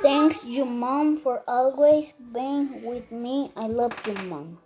Thanks you, mom, for always being with me. I love you, mom.